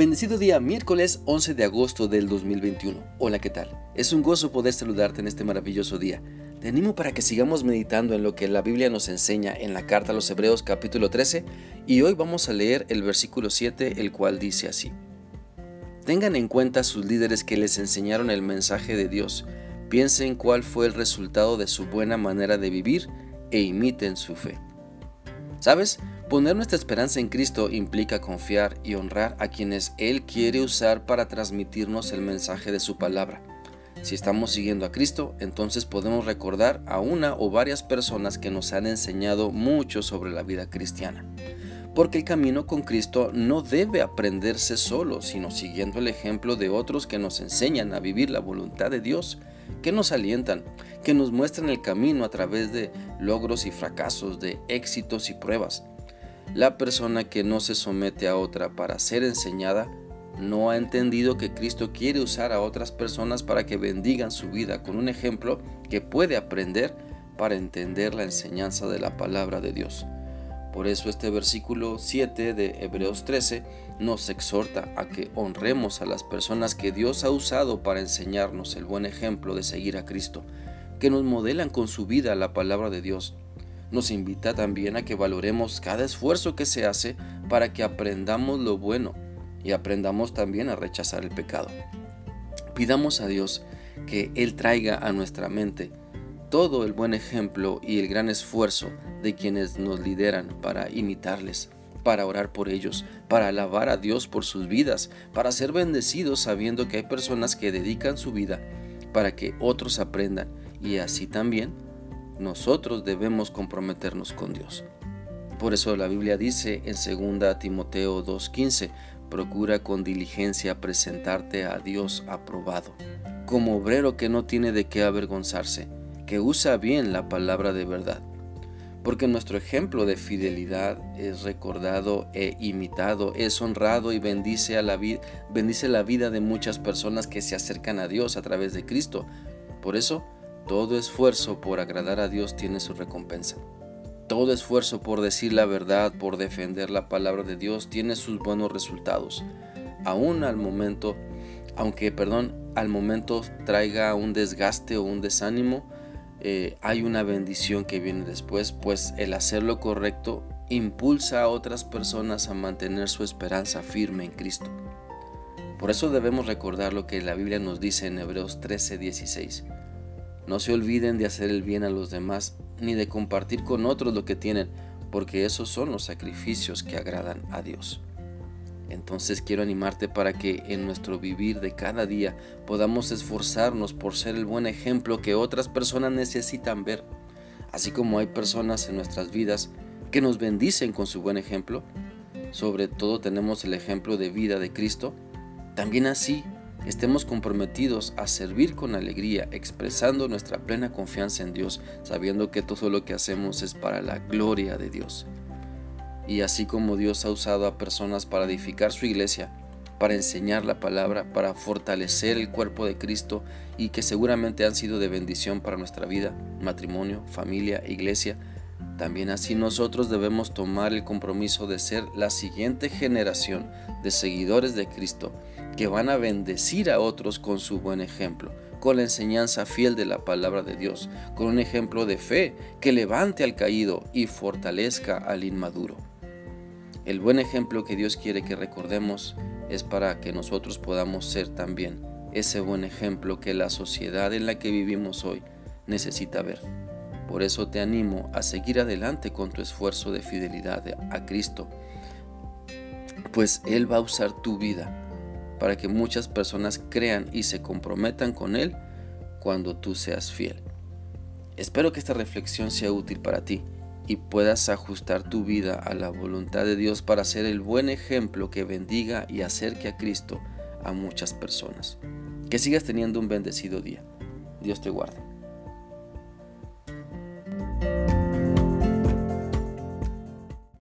Bendecido día, miércoles 11 de agosto del 2021. Hola, ¿qué tal? Es un gozo poder saludarte en este maravilloso día. Te animo para que sigamos meditando en lo que la Biblia nos enseña en la carta a los Hebreos capítulo 13 y hoy vamos a leer el versículo 7, el cual dice así. Tengan en cuenta sus líderes que les enseñaron el mensaje de Dios, piensen cuál fue el resultado de su buena manera de vivir e imiten su fe. ¿Sabes? Poner nuestra esperanza en Cristo implica confiar y honrar a quienes Él quiere usar para transmitirnos el mensaje de su palabra. Si estamos siguiendo a Cristo, entonces podemos recordar a una o varias personas que nos han enseñado mucho sobre la vida cristiana. Porque el camino con Cristo no debe aprenderse solo, sino siguiendo el ejemplo de otros que nos enseñan a vivir la voluntad de Dios, que nos alientan, que nos muestran el camino a través de logros y fracasos, de éxitos y pruebas. La persona que no se somete a otra para ser enseñada no ha entendido que Cristo quiere usar a otras personas para que bendigan su vida con un ejemplo que puede aprender para entender la enseñanza de la palabra de Dios. Por eso este versículo 7 de Hebreos 13 nos exhorta a que honremos a las personas que Dios ha usado para enseñarnos el buen ejemplo de seguir a Cristo, que nos modelan con su vida la palabra de Dios nos invita también a que valoremos cada esfuerzo que se hace para que aprendamos lo bueno y aprendamos también a rechazar el pecado. Pidamos a Dios que Él traiga a nuestra mente todo el buen ejemplo y el gran esfuerzo de quienes nos lideran para imitarles, para orar por ellos, para alabar a Dios por sus vidas, para ser bendecidos sabiendo que hay personas que dedican su vida para que otros aprendan y así también nosotros debemos comprometernos con Dios. Por eso la Biblia dice en 2 Timoteo 2.15, procura con diligencia presentarte a Dios aprobado, como obrero que no tiene de qué avergonzarse, que usa bien la palabra de verdad. Porque nuestro ejemplo de fidelidad es recordado e imitado, es honrado y bendice, a la bendice la vida de muchas personas que se acercan a Dios a través de Cristo. Por eso, todo esfuerzo por agradar a Dios tiene su recompensa. Todo esfuerzo por decir la verdad, por defender la palabra de Dios, tiene sus buenos resultados. Aún al momento, aunque, perdón, al momento traiga un desgaste o un desánimo, eh, hay una bendición que viene después, pues el hacer lo correcto impulsa a otras personas a mantener su esperanza firme en Cristo. Por eso debemos recordar lo que la Biblia nos dice en Hebreos 13:16. No se olviden de hacer el bien a los demás ni de compartir con otros lo que tienen, porque esos son los sacrificios que agradan a Dios. Entonces quiero animarte para que en nuestro vivir de cada día podamos esforzarnos por ser el buen ejemplo que otras personas necesitan ver. Así como hay personas en nuestras vidas que nos bendicen con su buen ejemplo, sobre todo tenemos el ejemplo de vida de Cristo, también así estemos comprometidos a servir con alegría, expresando nuestra plena confianza en Dios, sabiendo que todo lo que hacemos es para la gloria de Dios. Y así como Dios ha usado a personas para edificar su iglesia, para enseñar la palabra, para fortalecer el cuerpo de Cristo y que seguramente han sido de bendición para nuestra vida, matrimonio, familia, iglesia, también así nosotros debemos tomar el compromiso de ser la siguiente generación de seguidores de Cristo que van a bendecir a otros con su buen ejemplo, con la enseñanza fiel de la palabra de Dios, con un ejemplo de fe que levante al caído y fortalezca al inmaduro. El buen ejemplo que Dios quiere que recordemos es para que nosotros podamos ser también ese buen ejemplo que la sociedad en la que vivimos hoy necesita ver. Por eso te animo a seguir adelante con tu esfuerzo de fidelidad a Cristo, pues Él va a usar tu vida para que muchas personas crean y se comprometan con Él cuando tú seas fiel. Espero que esta reflexión sea útil para ti y puedas ajustar tu vida a la voluntad de Dios para ser el buen ejemplo que bendiga y acerque a Cristo a muchas personas. Que sigas teniendo un bendecido día. Dios te guarde.